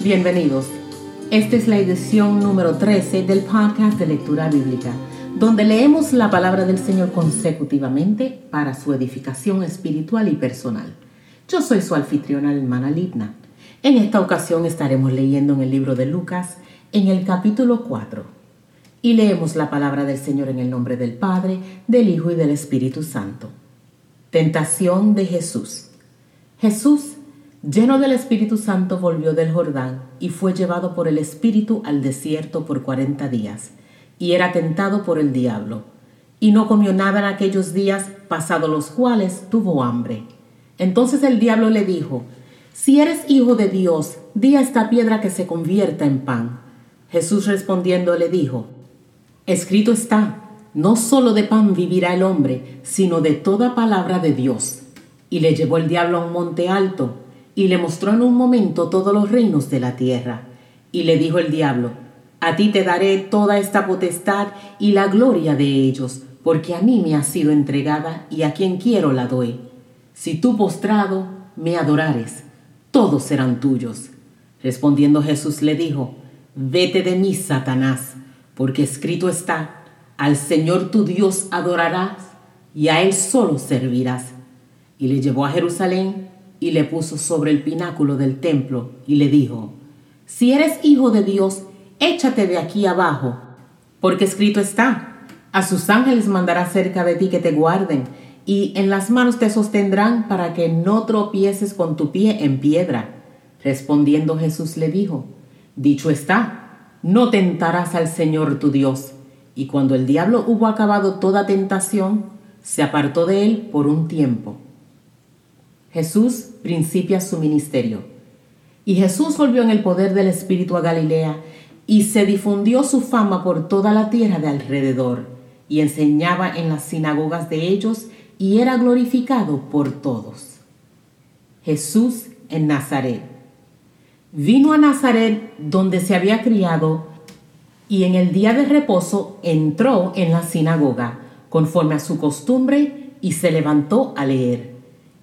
Bienvenidos. Esta es la edición número 13 del podcast de lectura bíblica, donde leemos la palabra del Señor consecutivamente para su edificación espiritual y personal. Yo soy su anfitriona, hermana Libna. En esta ocasión estaremos leyendo en el libro de Lucas, en el capítulo 4. Y leemos la palabra del Señor en el nombre del Padre, del Hijo y del Espíritu Santo. Tentación de Jesús. Jesús Lleno del Espíritu Santo volvió del Jordán y fue llevado por el Espíritu al desierto por cuarenta días, y era tentado por el diablo. Y no comió nada en aquellos días, pasados los cuales tuvo hambre. Entonces el diablo le dijo, Si eres hijo de Dios, di a esta piedra que se convierta en pan. Jesús respondiendo le dijo, Escrito está, no solo de pan vivirá el hombre, sino de toda palabra de Dios. Y le llevó el diablo a un monte alto, y le mostró en un momento todos los reinos de la tierra. Y le dijo el diablo, A ti te daré toda esta potestad y la gloria de ellos, porque a mí me ha sido entregada y a quien quiero la doy. Si tú postrado me adorares, todos serán tuyos. Respondiendo Jesús le dijo, Vete de mí, Satanás, porque escrito está, al Señor tu Dios adorarás y a Él solo servirás. Y le llevó a Jerusalén y le puso sobre el pináculo del templo y le dijo, Si eres hijo de Dios, échate de aquí abajo, porque escrito está, a sus ángeles mandará cerca de ti que te guarden, y en las manos te sostendrán para que no tropieces con tu pie en piedra. Respondiendo Jesús le dijo, Dicho está, no tentarás al Señor tu Dios. Y cuando el diablo hubo acabado toda tentación, se apartó de él por un tiempo. Jesús principia su ministerio. Y Jesús volvió en el poder del Espíritu a Galilea y se difundió su fama por toda la tierra de alrededor y enseñaba en las sinagogas de ellos y era glorificado por todos. Jesús en Nazaret. Vino a Nazaret donde se había criado y en el día de reposo entró en la sinagoga conforme a su costumbre y se levantó a leer.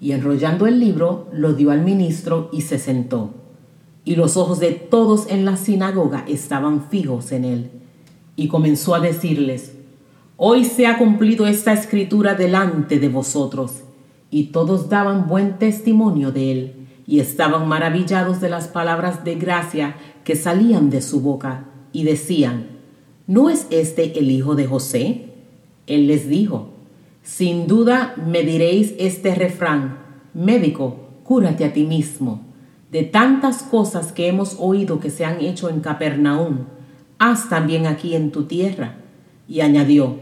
y enrollando el libro lo dio al ministro y se sentó. Y los ojos de todos en la sinagoga estaban fijos en él. Y comenzó a decirles, Hoy se ha cumplido esta escritura delante de vosotros. Y todos daban buen testimonio de él, y estaban maravillados de las palabras de gracia que salían de su boca, y decían, ¿no es este el hijo de José? Él les dijo, sin duda me diréis este refrán, médico, cúrate a ti mismo. De tantas cosas que hemos oído que se han hecho en Capernaum, haz también aquí en tu tierra. Y añadió,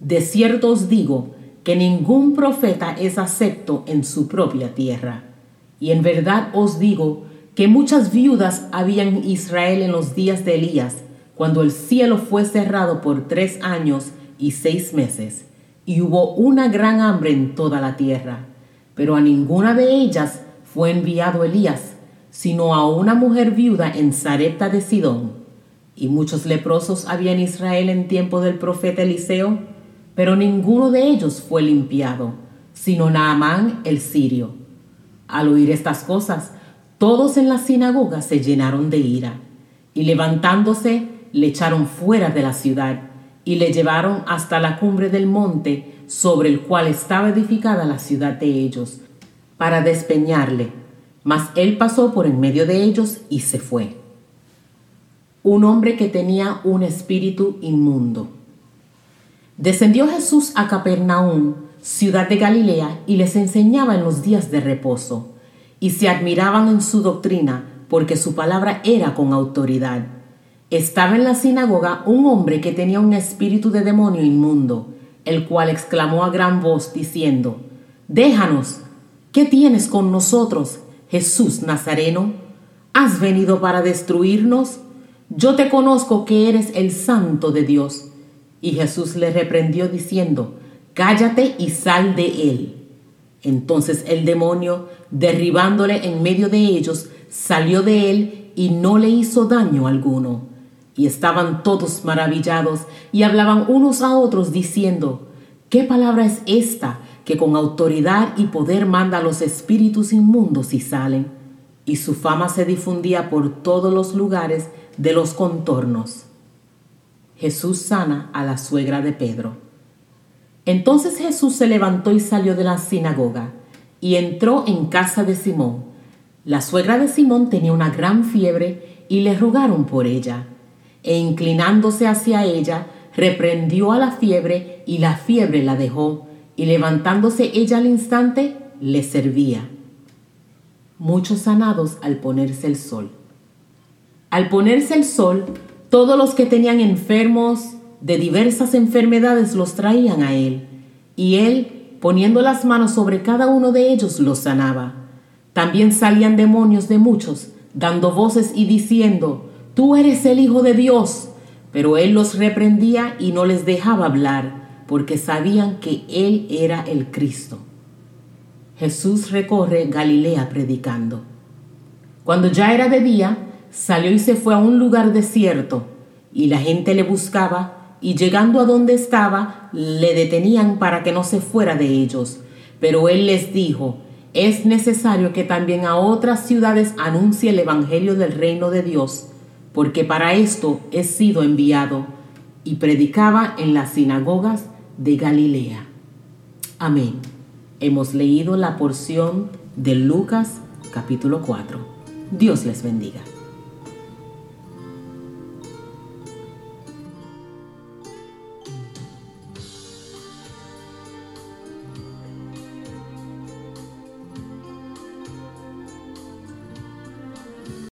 de cierto os digo que ningún profeta es acepto en su propia tierra. Y en verdad os digo que muchas viudas había en Israel en los días de Elías, cuando el cielo fue cerrado por tres años y seis meses y hubo una gran hambre en toda la tierra, pero a ninguna de ellas fue enviado Elías, sino a una mujer viuda en Zarepta de Sidón. Y muchos leprosos había en Israel en tiempo del profeta Eliseo, pero ninguno de ellos fue limpiado, sino Naamán el sirio. Al oír estas cosas, todos en la sinagoga se llenaron de ira, y levantándose le echaron fuera de la ciudad y le llevaron hasta la cumbre del monte sobre el cual estaba edificada la ciudad de ellos, para despeñarle. Mas él pasó por en medio de ellos y se fue. Un hombre que tenía un espíritu inmundo. Descendió Jesús a Capernaum, ciudad de Galilea, y les enseñaba en los días de reposo, y se admiraban en su doctrina, porque su palabra era con autoridad estaba en la sinagoga un hombre que tenía un espíritu de demonio inmundo, el cual exclamó a gran voz diciendo, Déjanos, ¿qué tienes con nosotros, Jesús Nazareno? ¿Has venido para destruirnos? Yo te conozco que eres el santo de Dios. Y Jesús le reprendió diciendo, Cállate y sal de él. Entonces el demonio, derribándole en medio de ellos, salió de él y no le hizo daño alguno. Y estaban todos maravillados y hablaban unos a otros diciendo, ¿qué palabra es esta que con autoridad y poder manda a los espíritus inmundos y salen? Y su fama se difundía por todos los lugares de los contornos. Jesús sana a la suegra de Pedro. Entonces Jesús se levantó y salió de la sinagoga y entró en casa de Simón. La suegra de Simón tenía una gran fiebre y le rogaron por ella. E inclinándose hacia ella, reprendió a la fiebre y la fiebre la dejó, y levantándose ella al instante, le servía. Muchos sanados al ponerse el sol. Al ponerse el sol, todos los que tenían enfermos de diversas enfermedades los traían a él, y él, poniendo las manos sobre cada uno de ellos, los sanaba. También salían demonios de muchos, dando voces y diciendo, Tú eres el Hijo de Dios. Pero él los reprendía y no les dejaba hablar, porque sabían que él era el Cristo. Jesús recorre Galilea predicando. Cuando ya era de día, salió y se fue a un lugar desierto, y la gente le buscaba, y llegando a donde estaba, le detenían para que no se fuera de ellos. Pero él les dijo, es necesario que también a otras ciudades anuncie el Evangelio del reino de Dios, porque para esto he sido enviado, y predicaba en las sinagogas de Galilea. Amén. Hemos leído la porción de Lucas capítulo 4. Dios les bendiga.